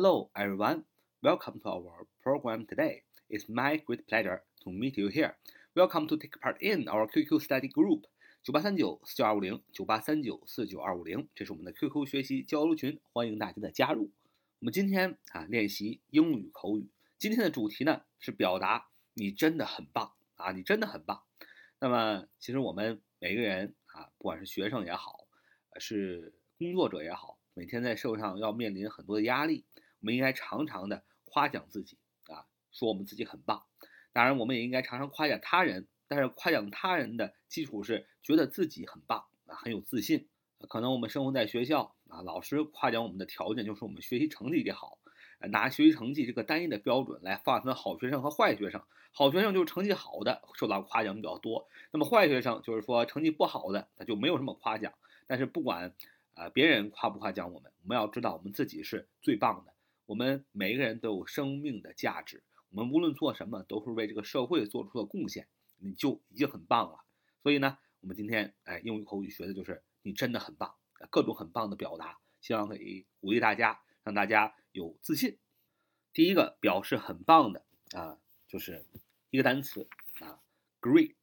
Hello, everyone. Welcome to our program today. It's my great pleasure to meet you here. Welcome to take part in our QQ study group. 九八三九四九二五零九八三九四九二五零，这是我们的 QQ 学习交流群，欢迎大家的加入。我们今天啊练习英语口语，今天的主题呢是表达你真的很棒啊，你真的很棒。那么其实我们每个人啊，不管是学生也好，是工作者也好，每天在社会上要面临很多的压力。我们应该常常的夸奖自己啊，说我们自己很棒。当然，我们也应该常常夸奖他人，但是夸奖他人的基础是觉得自己很棒啊，很有自信。可能我们生活在学校啊，老师夸奖我们的条件就是我们学习成绩得好，拿学习成绩这个单一的标准来划分好学生和坏学生。好学生就是成绩好的，受到夸奖比较多；那么坏学生就是说成绩不好的，那就没有什么夸奖。但是不管啊别人夸不夸奖我们，我们要知道我们自己是最棒的。我们每个人都有生命的价值，我们无论做什么都是为这个社会做出了贡献，你就已经很棒了。所以呢，我们今天哎英语口语学的就是你真的很棒，各种很棒的表达，希望可以鼓励大家，让大家有自信。第一个表示很棒的啊，就是一个单词啊，great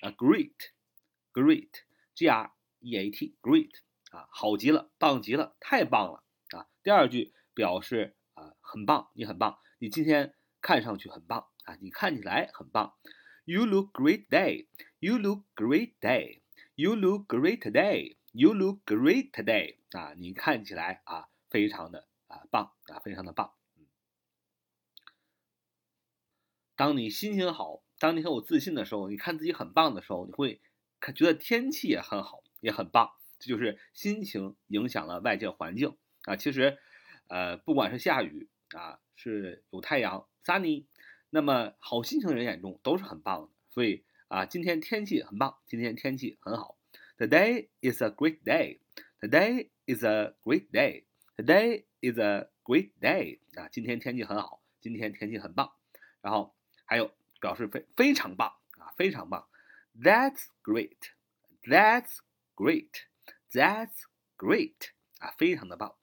啊，great，great，g r e a t，great 啊，好极了，棒极了，太棒了啊。第二句表示。很棒，你很棒，你今天看上去很棒啊，你看起来很棒。You look great day. You look great day. You look great today. You look great today. 啊，你看起来啊，非常的啊棒啊，非常的棒。当你心情好，当你很有自信的时候，你看自己很棒的时候，你会看觉得天气也很好，也很棒。这就是心情影响了外界环境啊。其实。呃，不管是下雨啊，是有太阳，sunny，那么好心情的人眼中都是很棒的。所以啊，今天天气很棒，今天天气很好。Today is a great day. Today is a great day. Today is a great day. 啊，今天天气很好，今天天气很棒。然后还有表示非非常棒啊，非常棒。That's great. That's great. That's great. 啊，非常的棒。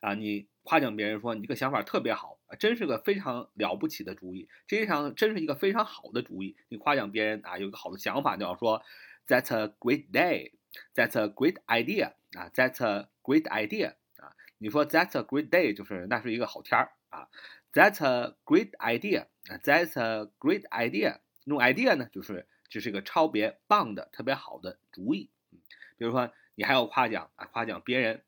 啊，你夸奖别人说你这个想法特别好啊，真是个非常了不起的主意，这常真是一个非常好的主意。你夸奖别人啊，有个好的想法，就要说 That's a great day，That's a great idea 啊，That's a great idea 啊。你说 That's a great day 就是那是一个好天儿啊，That's a great idea 啊，That's a great idea。那种 idea 呢，就是这是一个超别棒的、特别好的主意。比如说你还要夸奖啊，夸奖别人。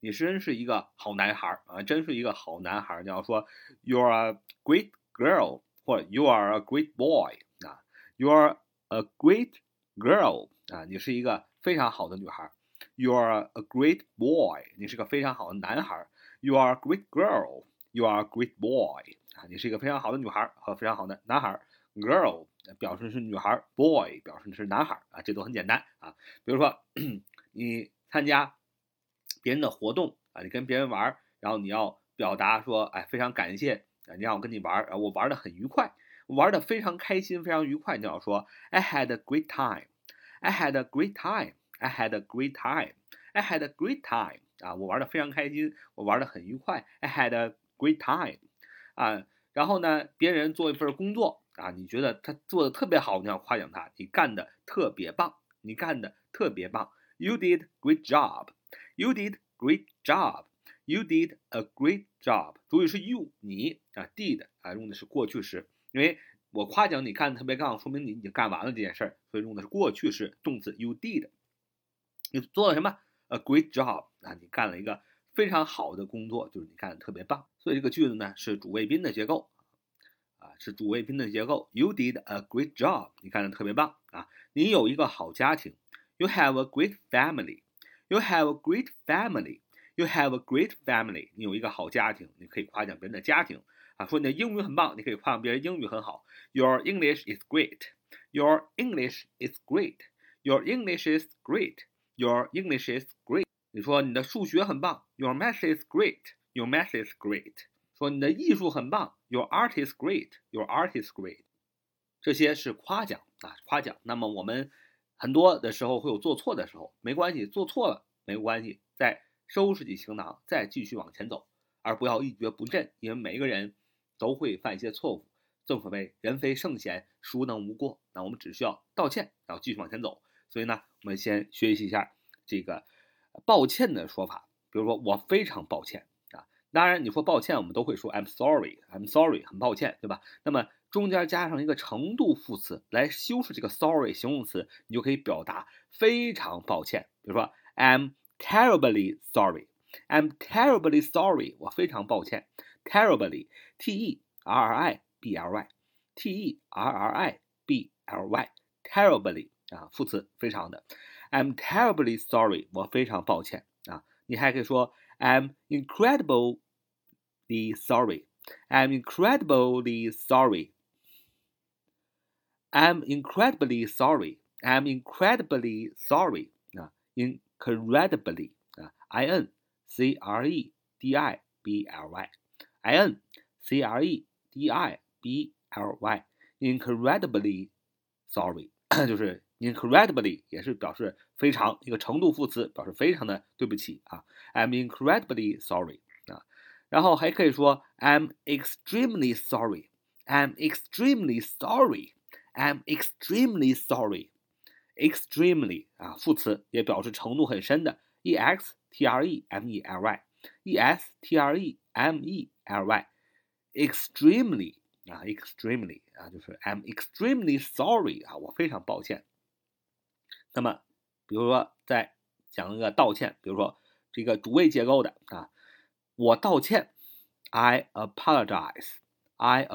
你真是一个好男孩啊！真是一个好男孩。你要说 "You are a great girl" 或者 "You are a great boy" 啊，"You are a great girl" 啊，你是一个非常好的女孩。"You are a great boy" 你是个非常好的男孩。"You are a great girl" "You are a great boy" 啊，你是一个非常好的女孩和非常好的男孩。"Girl" 表示是女孩，"Boy" 表示是男孩啊，这都很简单啊。比如说你参加。别人的活动啊，你跟别人玩，然后你要表达说，哎，非常感谢啊，你让我跟你玩，啊，我玩的很愉快，玩的非常开心，非常愉快。你要说，I had a great time，I had a great time，I had a great time，I had a great time，啊，我玩的非常开心，我玩的很愉快，I had a great time，啊，然后呢，别人做一份工作啊，你觉得他做的特别好，你要夸奖他，你干的特别棒，你干的特别棒，You did great job。You did great job. You did a great job. 主语是 you 你啊，did 啊用的是过去时，因为我夸奖你干的特别棒，说明你已经干完了这件事儿，所以用的是过去式动词 you did。你做了什么？A great job 啊，你干了一个非常好的工作，就是你干的特别棒。所以这个句子呢是主谓宾的结构啊，是主谓宾的结构。You did a great job，你干的特别棒啊，你有一个好家庭。You have a great family。You have a great family. You have a great family. 你有一个好家庭，你可以夸奖别人的家庭啊。说你的英语很棒，你可以夸奖别人英语很好。Your English is great. Your English is great. Your English is great. Your English is great. 你说你的数学很棒。Your math is great. Your math is great. 说你的艺术很棒。Your art is great. Your art is great. 这些是夸奖啊，夸奖。那么我们。 很多的时候会有做错的时候，没关系，做错了没关系，再收拾起行囊，再继续往前走。而不要一蹶不振，因为每个人都会犯一些错误。正所谓人非圣贤，孰能无过？那我们只需要道歉，然后继续往前走。所以呢，我们先学习一下这个抱歉的说法。比如说，我非常抱歉啊。当然，你说抱歉，我们都会说 I'm sorry，I'm sorry，很抱歉，对吧？那么中间加上一个程度副词来修饰这个 sorry 形容词，你就可以表达非常抱歉。比如说，I'm terribly sorry，I'm terribly sorry，我非常抱歉。terribly，t e r r i b l y，t e r r i b l y，terribly 啊，副词非常的。I'm terribly sorry，我非常抱歉啊。你还可以说 I'm incredibly sorry. I'm incredibly sorry. I'm incredibly sorry. I'm incredibly sorry. 啊，incredibly 啊，I N C R E D I B L Y，I N C R E D I B L Y，incredibly sorry 就是。incredibly 也是表示非常一个程度副词，表示非常的对不起啊。I'm incredibly sorry 啊，然后还可以说 I'm extremely sorry。I'm extremely sorry。 I'm extremely sorry。extremely 啊，副词也表示程度很深的，e x t r e m e l y，e s t r e m e l y，extremely 啊，extremely 啊，就是 I'm extremely sorry 啊，我非常抱歉。那么，比如说再讲一个道歉，比如说这个主谓结构的啊，我道歉，I apologize，I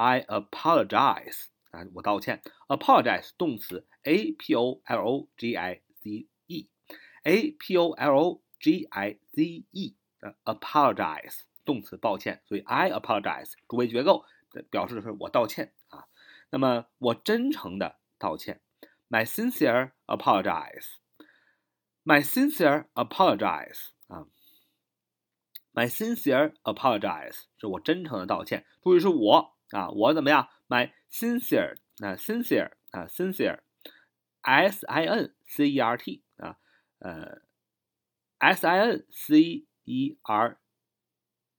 apologize，I apologize 啊，我道歉，apologize 动词，a p o l o g i z e，a p o l o g i z e 啊，apologize 动词，抱歉，所以 I apologize 主谓结构表示的是我道歉啊，那么我真诚的道歉。My sincere apologize. My sincere apologize 啊，My sincere apologize 是我真诚的道歉。注意是我 啊，我怎么样？My sincere 啊，sincere 啊，sincere，s i n c e r t 啊，呃，s i n c e r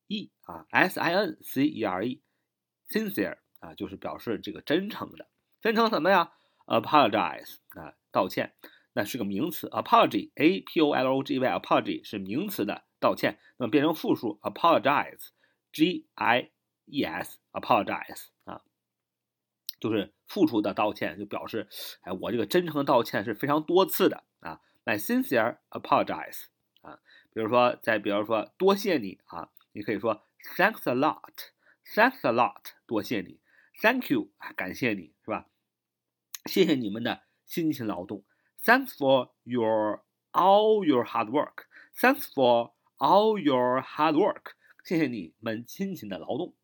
e 啊，s i n c e r e，sincere 啊，就是表示这个真诚的，真诚什么呀？apologize 啊，道歉，那是个名词，apology，a p o l o g y，apology 是名词的道歉，那么变成复数，apologize，g i e s，apologize 啊，就是付出的道歉，就表示，哎，我这个真诚的道歉是非常多次的啊，my sincere apologize 啊，比如说，再比如说，多谢你啊，你可以说 thanks a lot，thanks a lot，多谢你，thank you，感谢你是吧？谢谢你们的辛勤劳动，Thanks for your all your hard work. Thanks for all your hard work. 谢谢你们辛勤的劳动。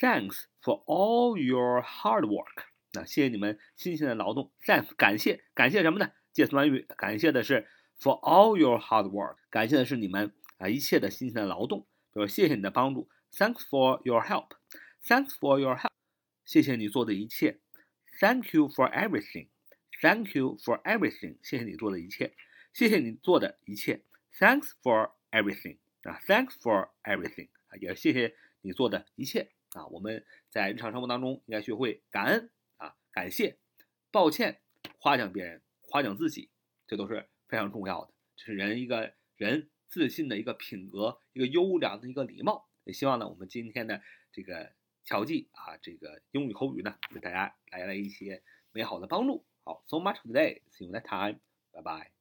Thanks for all your hard work. 那谢谢你们辛勤的劳动。Thanks 感谢感谢什么呢？介词短语感谢的是 for all your hard work，感谢的是你们啊一切的辛勤的劳动。比如谢谢你的帮助，Thanks for your help. Thanks for your help. 谢谢你做的一切。Thank you for everything. Thank you for everything. 谢谢你做的一切，谢谢你做的一切。Thanks for everything. 啊，Thanks for everything. 啊，也谢谢你做的一切 啊。我们在日常生活当中应该学会感恩啊，感谢、抱歉、夸奖别人、夸奖自己，这都是非常重要的。这是人一个人自信的一个品格，一个优良的一个礼貌。也希望呢，我们今天的这个。巧记啊，这个英语口语呢，给大家带来一些美好的帮助。好，so much today，see you next time，拜拜。